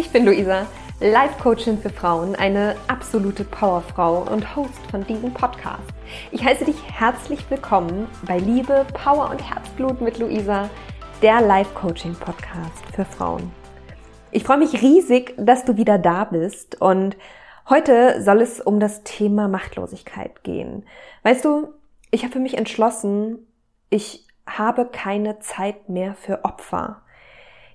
Ich bin Luisa, Life-Coachin für Frauen, eine absolute Powerfrau und Host von diesem Podcast. Ich heiße dich herzlich willkommen bei Liebe, Power und Herzblut mit Luisa, der Life-Coaching-Podcast für Frauen. Ich freue mich riesig, dass du wieder da bist und heute soll es um das Thema Machtlosigkeit gehen. Weißt du, ich habe für mich entschlossen, ich habe keine Zeit mehr für Opfer.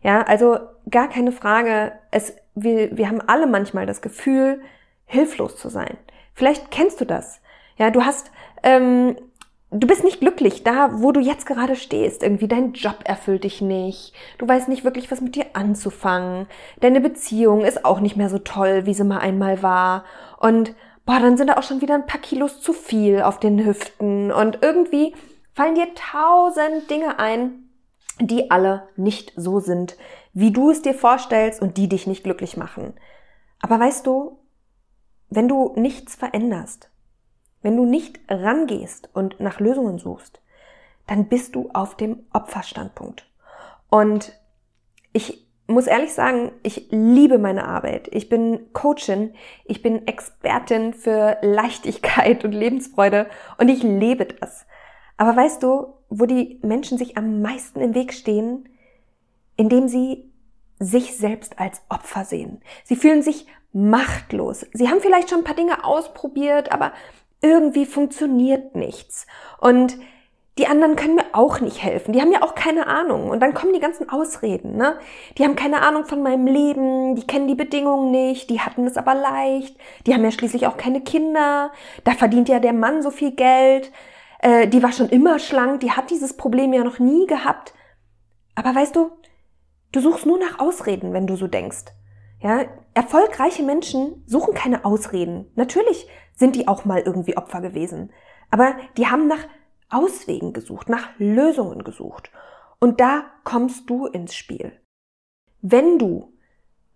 Ja, also gar keine Frage. Es, wir, wir haben alle manchmal das Gefühl, hilflos zu sein. Vielleicht kennst du das. Ja, du hast, ähm, du bist nicht glücklich da, wo du jetzt gerade stehst. Irgendwie dein Job erfüllt dich nicht. Du weißt nicht wirklich, was mit dir anzufangen. Deine Beziehung ist auch nicht mehr so toll, wie sie mal einmal war. Und boah, dann sind da auch schon wieder ein paar Kilos zu viel auf den Hüften. Und irgendwie fallen dir tausend Dinge ein, die alle nicht so sind, wie du es dir vorstellst und die dich nicht glücklich machen. Aber weißt du, wenn du nichts veränderst, wenn du nicht rangehst und nach Lösungen suchst, dann bist du auf dem Opferstandpunkt. Und ich muss ehrlich sagen, ich liebe meine Arbeit. Ich bin Coachin, ich bin Expertin für Leichtigkeit und Lebensfreude und ich lebe das. Aber weißt du, wo die Menschen sich am meisten im Weg stehen, indem sie sich selbst als Opfer sehen. Sie fühlen sich machtlos. Sie haben vielleicht schon ein paar Dinge ausprobiert, aber irgendwie funktioniert nichts. Und die anderen können mir auch nicht helfen. Die haben ja auch keine Ahnung. Und dann kommen die ganzen Ausreden, ne? Die haben keine Ahnung von meinem Leben, die kennen die Bedingungen nicht, die hatten es aber leicht, die haben ja schließlich auch keine Kinder, da verdient ja der Mann so viel Geld, äh, die war schon immer schlank, die hat dieses Problem ja noch nie gehabt. Aber weißt du, du suchst nur nach Ausreden, wenn du so denkst. Ja, erfolgreiche Menschen suchen keine Ausreden. Natürlich sind die auch mal irgendwie Opfer gewesen. Aber die haben nach Auswegen gesucht, nach Lösungen gesucht. Und da kommst du ins Spiel. Wenn du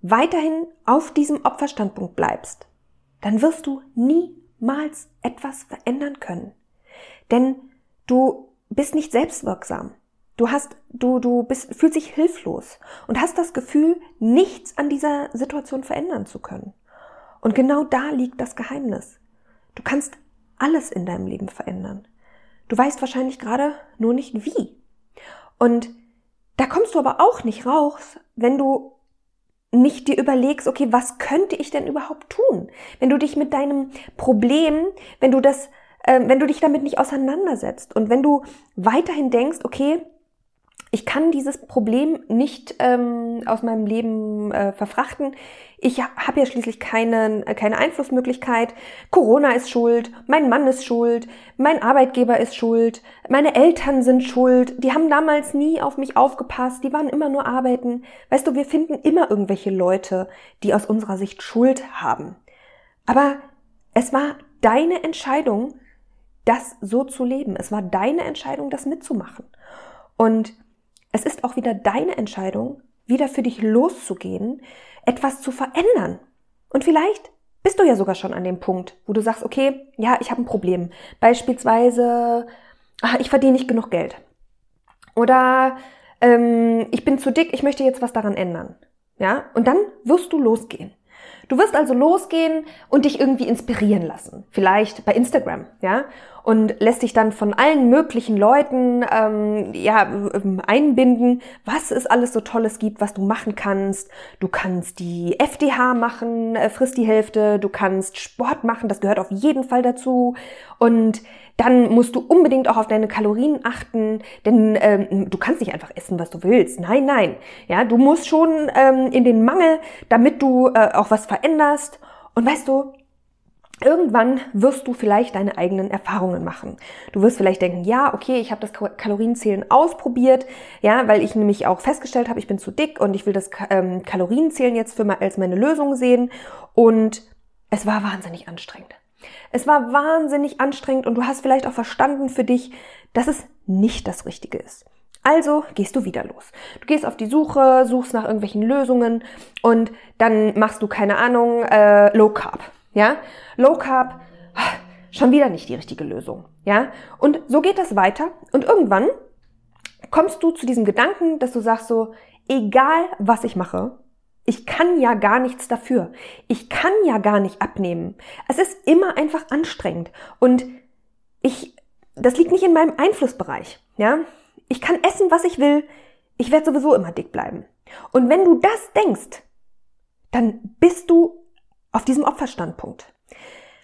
weiterhin auf diesem Opferstandpunkt bleibst, dann wirst du niemals etwas verändern können. Denn du bist nicht selbstwirksam. Du hast, du, du bist, fühlst dich hilflos und hast das Gefühl, nichts an dieser Situation verändern zu können. Und genau da liegt das Geheimnis. Du kannst alles in deinem Leben verändern. Du weißt wahrscheinlich gerade nur nicht wie. Und da kommst du aber auch nicht raus, wenn du nicht dir überlegst, okay, was könnte ich denn überhaupt tun? Wenn du dich mit deinem Problem, wenn du das wenn du dich damit nicht auseinandersetzt und wenn du weiterhin denkst, okay, ich kann dieses Problem nicht ähm, aus meinem Leben äh, verfrachten. Ich habe ja schließlich keine, keine Einflussmöglichkeit. Corona ist schuld, mein Mann ist schuld, mein Arbeitgeber ist schuld, meine Eltern sind schuld. Die haben damals nie auf mich aufgepasst, die waren immer nur arbeiten. Weißt du, wir finden immer irgendwelche Leute, die aus unserer Sicht Schuld haben. Aber es war deine Entscheidung, das so zu leben. Es war deine Entscheidung, das mitzumachen. Und es ist auch wieder deine Entscheidung, wieder für dich loszugehen, etwas zu verändern. Und vielleicht bist du ja sogar schon an dem Punkt, wo du sagst, okay, ja, ich habe ein Problem. Beispielsweise, ach, ich verdiene nicht genug Geld. Oder ähm, ich bin zu dick, ich möchte jetzt was daran ändern. Ja, und dann wirst du losgehen. Du wirst also losgehen und dich irgendwie inspirieren lassen. Vielleicht bei Instagram, ja? Und lässt dich dann von allen möglichen Leuten ähm, ja, ähm, einbinden, was es alles so Tolles gibt, was du machen kannst. Du kannst die FDH machen, äh, frisst die Hälfte, du kannst Sport machen, das gehört auf jeden Fall dazu. Und dann musst du unbedingt auch auf deine Kalorien achten, denn ähm, du kannst nicht einfach essen, was du willst. Nein, nein. Ja, du musst schon ähm, in den Mangel, damit du äh, auch was veränderst. Und weißt du, Irgendwann wirst du vielleicht deine eigenen Erfahrungen machen. Du wirst vielleicht denken, ja, okay, ich habe das Kalorienzählen ausprobiert, ja, weil ich nämlich auch festgestellt habe, ich bin zu dick und ich will das ähm, Kalorienzählen jetzt für mal als meine Lösung sehen. Und es war wahnsinnig anstrengend. Es war wahnsinnig anstrengend und du hast vielleicht auch verstanden für dich, dass es nicht das Richtige ist. Also gehst du wieder los. Du gehst auf die Suche, suchst nach irgendwelchen Lösungen und dann machst du keine Ahnung, äh, Low Carb. Ja, Low Carb, schon wieder nicht die richtige Lösung. Ja, und so geht das weiter und irgendwann kommst du zu diesem Gedanken, dass du sagst so, egal was ich mache, Ich kann ja gar nichts dafür. Ich kann ja gar nicht abnehmen. Es ist immer einfach anstrengend. Und ich, das liegt nicht in meinem Einflussbereich. Ja, ich kann essen, was ich will. Ich werde sowieso immer dick bleiben. Und wenn du das denkst, dann bist du auf diesem Opferstandpunkt.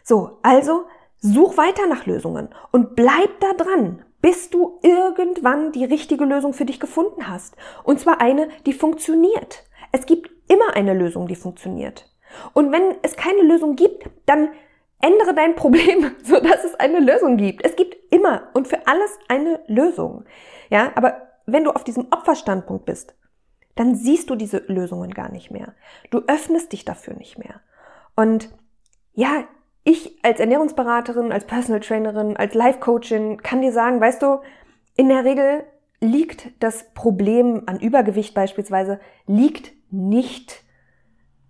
So, also such weiter nach Lösungen und bleib da dran, bis du irgendwann die richtige Lösung für dich gefunden hast. Und zwar eine, die funktioniert. Es gibt immer eine Lösung, die funktioniert. Und wenn es keine Lösung gibt, dann ändere dein Problem, so dass es eine Lösung gibt. Es gibt immer und für alles eine Lösung. Ja, aber wenn du auf diesem Opferstandpunkt bist, dann siehst du diese Lösungen gar nicht mehr. Du öffnest dich dafür nicht mehr. Und ja, ich als Ernährungsberaterin, als Personal Trainerin, als Life Coachin kann dir sagen, weißt du, in der Regel liegt das Problem an Übergewicht beispielsweise, liegt nicht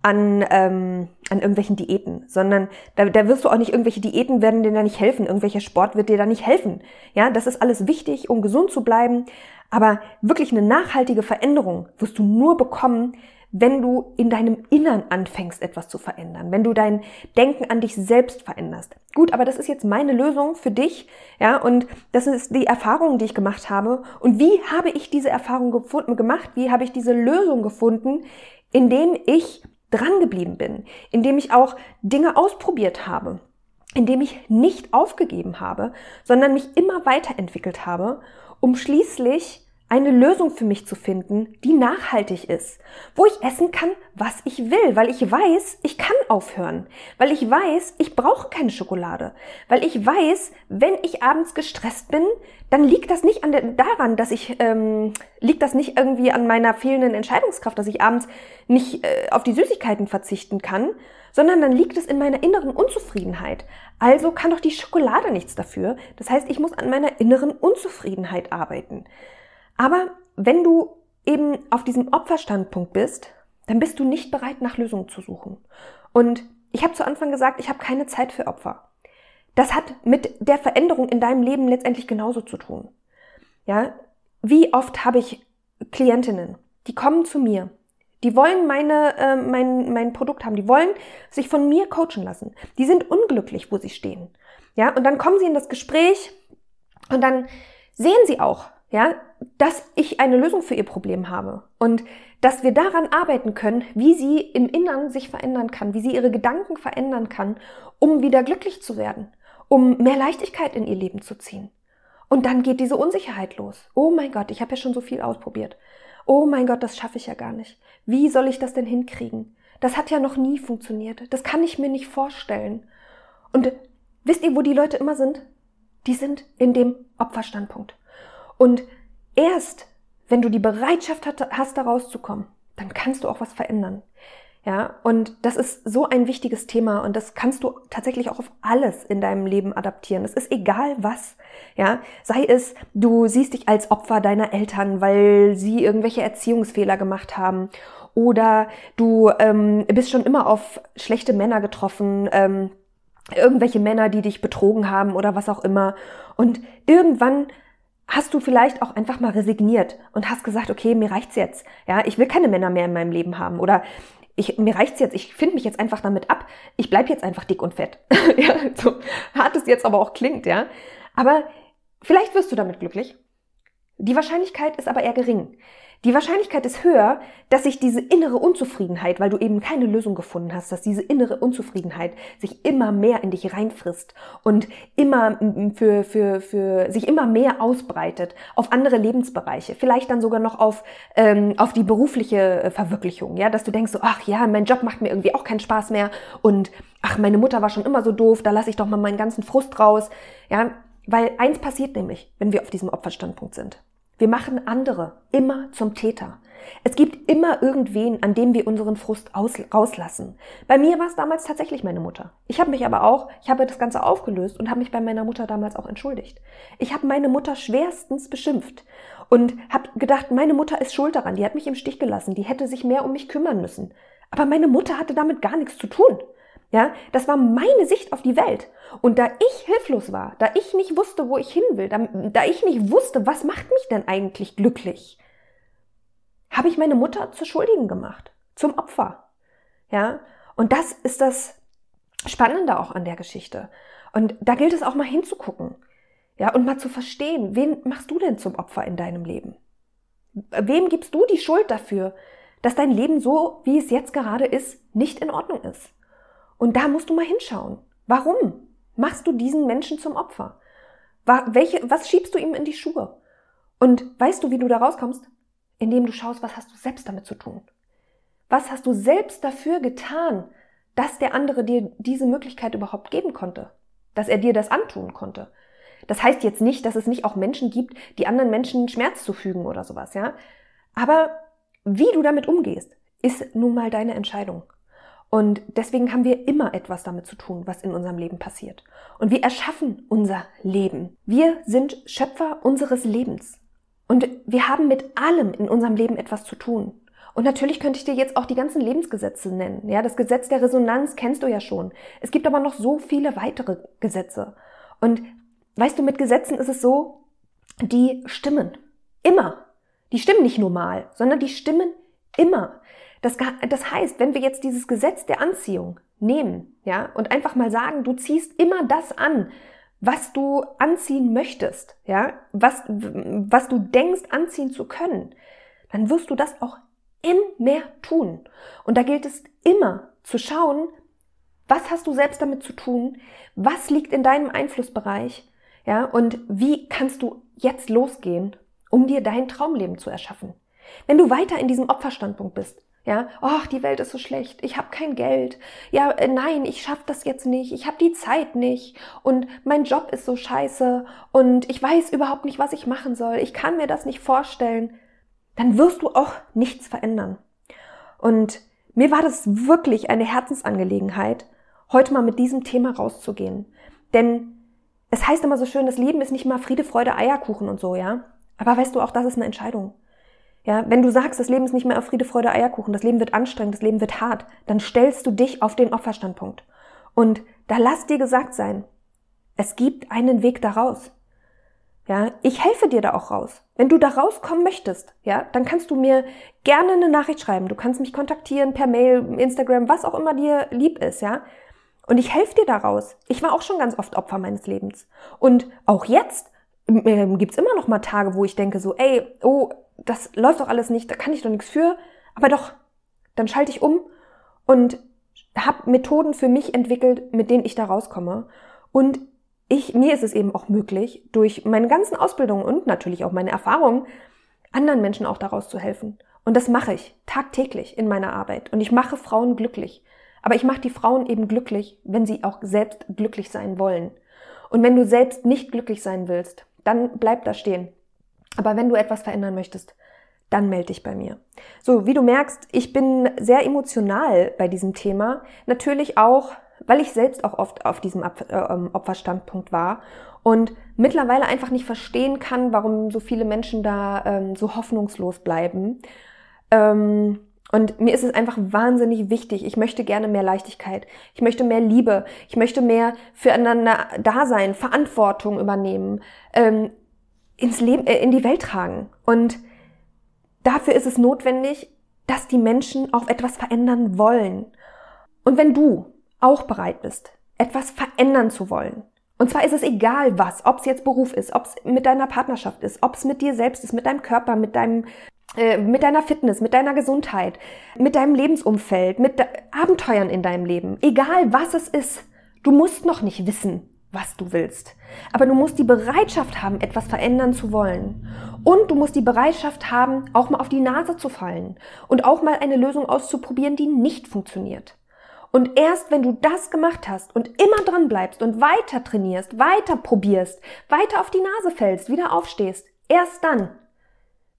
an, ähm, an irgendwelchen Diäten, sondern da, da wirst du auch nicht, irgendwelche Diäten werden dir da nicht helfen, irgendwelcher Sport wird dir da nicht helfen. Ja, das ist alles wichtig, um gesund zu bleiben, aber wirklich eine nachhaltige Veränderung wirst du nur bekommen, wenn du in deinem Innern anfängst, etwas zu verändern, wenn du dein Denken an dich selbst veränderst. Gut, aber das ist jetzt meine Lösung für dich, ja, und das ist die Erfahrung, die ich gemacht habe. Und wie habe ich diese Erfahrung gefunden, gemacht? Wie habe ich diese Lösung gefunden, indem ich dran geblieben bin, indem ich auch Dinge ausprobiert habe, indem ich nicht aufgegeben habe, sondern mich immer weiterentwickelt habe, um schließlich eine Lösung für mich zu finden, die nachhaltig ist, wo ich essen kann, was ich will, weil ich weiß, ich kann aufhören, weil ich weiß, ich brauche keine Schokolade, weil ich weiß, wenn ich abends gestresst bin, dann liegt das nicht an der, daran, dass ich ähm, liegt das nicht irgendwie an meiner fehlenden Entscheidungskraft, dass ich abends nicht äh, auf die Süßigkeiten verzichten kann, sondern dann liegt es in meiner inneren Unzufriedenheit. Also kann doch die Schokolade nichts dafür. Das heißt, ich muss an meiner inneren Unzufriedenheit arbeiten. Aber wenn du eben auf diesem Opferstandpunkt bist, dann bist du nicht bereit, nach Lösungen zu suchen. Und ich habe zu Anfang gesagt, ich habe keine Zeit für Opfer. Das hat mit der Veränderung in deinem Leben letztendlich genauso zu tun. Ja, wie oft habe ich Klientinnen, die kommen zu mir, die wollen meine, äh, mein, mein Produkt haben, die wollen sich von mir coachen lassen. Die sind unglücklich, wo sie stehen. Ja, und dann kommen sie in das Gespräch und dann sehen sie auch, ja, dass ich eine Lösung für ihr Problem habe und dass wir daran arbeiten können, wie sie im Innern sich verändern kann, wie sie ihre Gedanken verändern kann, um wieder glücklich zu werden, um mehr Leichtigkeit in ihr Leben zu ziehen. Und dann geht diese Unsicherheit los. Oh mein Gott, ich habe ja schon so viel ausprobiert. Oh mein Gott, das schaffe ich ja gar nicht. Wie soll ich das denn hinkriegen? Das hat ja noch nie funktioniert. Das kann ich mir nicht vorstellen. Und wisst ihr, wo die Leute immer sind? Die sind in dem Opferstandpunkt. Und erst, wenn du die Bereitschaft hast, da rauszukommen, dann kannst du auch was verändern. Ja, und das ist so ein wichtiges Thema und das kannst du tatsächlich auch auf alles in deinem Leben adaptieren. Es ist egal was. Ja, sei es, du siehst dich als Opfer deiner Eltern, weil sie irgendwelche Erziehungsfehler gemacht haben oder du ähm, bist schon immer auf schlechte Männer getroffen, ähm, irgendwelche Männer, die dich betrogen haben oder was auch immer. Und irgendwann hast du vielleicht auch einfach mal resigniert und hast gesagt, okay, mir reicht's jetzt. Ja, ich will keine Männer mehr in meinem Leben haben oder ich, mir reicht's jetzt, ich finde mich jetzt einfach damit ab, ich bleib jetzt einfach dick und fett. ja, so hart es jetzt aber auch klingt, ja. Aber vielleicht wirst du damit glücklich. Die Wahrscheinlichkeit ist aber eher gering. Die Wahrscheinlichkeit ist höher, dass sich diese innere Unzufriedenheit, weil du eben keine Lösung gefunden hast, dass diese innere Unzufriedenheit sich immer mehr in dich reinfrisst und immer für, für, für sich immer mehr ausbreitet auf andere Lebensbereiche, vielleicht dann sogar noch auf, ähm, auf die berufliche äh, Verwirklichung, ja, dass du denkst so, ach ja, mein Job macht mir irgendwie auch keinen Spaß mehr und ach, meine Mutter war schon immer so doof, da lasse ich doch mal meinen ganzen Frust raus, ja, weil eins passiert nämlich, wenn wir auf diesem Opferstandpunkt sind. Wir machen andere immer zum Täter. Es gibt immer irgendwen, an dem wir unseren Frust aus, rauslassen. Bei mir war es damals tatsächlich meine Mutter. Ich habe mich aber auch, ich habe das Ganze aufgelöst und habe mich bei meiner Mutter damals auch entschuldigt. Ich habe meine Mutter schwerstens beschimpft und habe gedacht, meine Mutter ist schuld daran, die hat mich im Stich gelassen, die hätte sich mehr um mich kümmern müssen. Aber meine Mutter hatte damit gar nichts zu tun. Ja, das war meine Sicht auf die Welt. Und da ich hilflos war, da ich nicht wusste, wo ich hin will, da, da ich nicht wusste, was macht mich denn eigentlich glücklich, habe ich meine Mutter zur Schuldigen gemacht. zum Opfer. Ja? Und das ist das Spannende auch an der Geschichte. Und da gilt es auch mal hinzugucken. Ja, und mal zu verstehen, wen machst du denn zum Opfer in deinem Leben? Wem gibst du die Schuld dafür, dass dein Leben so, wie es jetzt gerade ist, nicht in Ordnung ist? Und da musst du mal hinschauen. Warum machst du diesen Menschen zum Opfer? Welche, was schiebst du ihm in die Schuhe? Und weißt du, wie du da rauskommst? Indem du schaust, was hast du selbst damit zu tun? Was hast du selbst dafür getan, dass der andere dir diese Möglichkeit überhaupt geben konnte? Dass er dir das antun konnte? Das heißt jetzt nicht, dass es nicht auch Menschen gibt, die anderen Menschen Schmerz zufügen oder sowas, ja? Aber wie du damit umgehst, ist nun mal deine Entscheidung. Und deswegen haben wir immer etwas damit zu tun, was in unserem Leben passiert. Und wir erschaffen unser Leben. Wir sind Schöpfer unseres Lebens. Und wir haben mit allem in unserem Leben etwas zu tun. Und natürlich könnte ich dir jetzt auch die ganzen Lebensgesetze nennen. Ja, das Gesetz der Resonanz kennst du ja schon. Es gibt aber noch so viele weitere Gesetze. Und weißt du, mit Gesetzen ist es so, die stimmen. Immer. Die stimmen nicht nur mal, sondern die stimmen immer. Das, das heißt, wenn wir jetzt dieses Gesetz der Anziehung nehmen, ja, und einfach mal sagen, du ziehst immer das an, was du anziehen möchtest, ja, was, was du denkst anziehen zu können, dann wirst du das auch immer mehr tun. Und da gilt es immer zu schauen, was hast du selbst damit zu tun? Was liegt in deinem Einflussbereich? Ja, und wie kannst du jetzt losgehen, um dir dein Traumleben zu erschaffen? Wenn du weiter in diesem Opferstandpunkt bist, ja, ach, die Welt ist so schlecht, ich habe kein Geld. Ja, äh, nein, ich schaff das jetzt nicht, ich habe die Zeit nicht und mein Job ist so scheiße und ich weiß überhaupt nicht, was ich machen soll. Ich kann mir das nicht vorstellen. Dann wirst du auch nichts verändern. Und mir war das wirklich eine Herzensangelegenheit, heute mal mit diesem Thema rauszugehen. Denn es heißt immer so schön, das Leben ist nicht mal Friede, Freude, Eierkuchen und so, ja. Aber weißt du, auch das ist eine Entscheidung. Ja, wenn du sagst, das Leben ist nicht mehr auf Friede, Freude, Eierkuchen, das Leben wird anstrengend, das Leben wird hart, dann stellst du dich auf den Opferstandpunkt. Und da lass dir gesagt sein, es gibt einen Weg daraus. Ja, ich helfe dir da auch raus. Wenn du da rauskommen möchtest, ja, dann kannst du mir gerne eine Nachricht schreiben. Du kannst mich kontaktieren per Mail, Instagram, was auch immer dir lieb ist, ja. Und ich helfe dir da raus. Ich war auch schon ganz oft Opfer meines Lebens. Und auch jetzt äh, gibt's immer noch mal Tage, wo ich denke so, ey, oh, das läuft doch alles nicht, da kann ich doch nichts für, aber doch, dann schalte ich um und habe Methoden für mich entwickelt, mit denen ich da rauskomme. Und ich, mir ist es eben auch möglich, durch meine ganzen Ausbildungen und natürlich auch meine Erfahrungen, anderen Menschen auch daraus zu helfen. Und das mache ich tagtäglich in meiner Arbeit. Und ich mache Frauen glücklich. Aber ich mache die Frauen eben glücklich, wenn sie auch selbst glücklich sein wollen. Und wenn du selbst nicht glücklich sein willst, dann bleib da stehen. Aber wenn du etwas verändern möchtest, dann melde dich bei mir. So, wie du merkst, ich bin sehr emotional bei diesem Thema. Natürlich auch, weil ich selbst auch oft auf diesem äh, ähm, Opferstandpunkt war und mittlerweile einfach nicht verstehen kann, warum so viele Menschen da ähm, so hoffnungslos bleiben. Ähm, und mir ist es einfach wahnsinnig wichtig. Ich möchte gerne mehr Leichtigkeit. Ich möchte mehr Liebe. Ich möchte mehr füreinander da sein, Verantwortung übernehmen. Ähm, ins Leben, äh, in die Welt tragen. Und dafür ist es notwendig, dass die Menschen auch etwas verändern wollen. Und wenn du auch bereit bist, etwas verändern zu wollen, und zwar ist es egal was, ob es jetzt Beruf ist, ob es mit deiner Partnerschaft ist, ob es mit dir selbst ist, mit deinem Körper, mit deinem, äh, mit deiner Fitness, mit deiner Gesundheit, mit deinem Lebensumfeld, mit Abenteuern in deinem Leben, egal was es ist, du musst noch nicht wissen, was du willst. Aber du musst die Bereitschaft haben, etwas verändern zu wollen. Und du musst die Bereitschaft haben, auch mal auf die Nase zu fallen und auch mal eine Lösung auszuprobieren, die nicht funktioniert. Und erst wenn du das gemacht hast und immer dran bleibst und weiter trainierst, weiter probierst, weiter auf die Nase fällst, wieder aufstehst, erst dann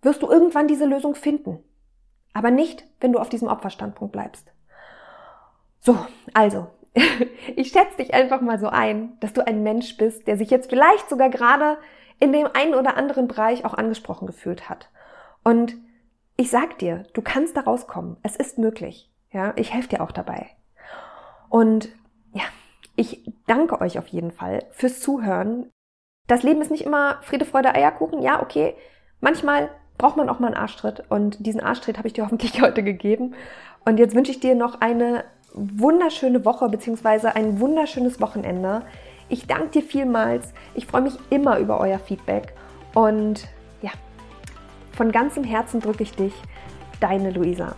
wirst du irgendwann diese Lösung finden. Aber nicht, wenn du auf diesem Opferstandpunkt bleibst. So, also, ich schätze dich einfach mal so ein, dass du ein Mensch bist, der sich jetzt vielleicht sogar gerade in dem einen oder anderen Bereich auch angesprochen gefühlt hat. Und ich sag dir, du kannst da rauskommen. Es ist möglich. Ja, ich helfe dir auch dabei. Und ja, ich danke euch auf jeden Fall fürs Zuhören. Das Leben ist nicht immer Friede, Freude, Eierkuchen. Ja, okay. Manchmal braucht man auch mal einen Arschtritt und diesen Arschtritt habe ich dir hoffentlich heute gegeben. Und jetzt wünsche ich dir noch eine wunderschöne Woche bzw. ein wunderschönes Wochenende. Ich danke dir vielmals. Ich freue mich immer über euer Feedback. Und ja, von ganzem Herzen drücke ich dich. Deine Luisa.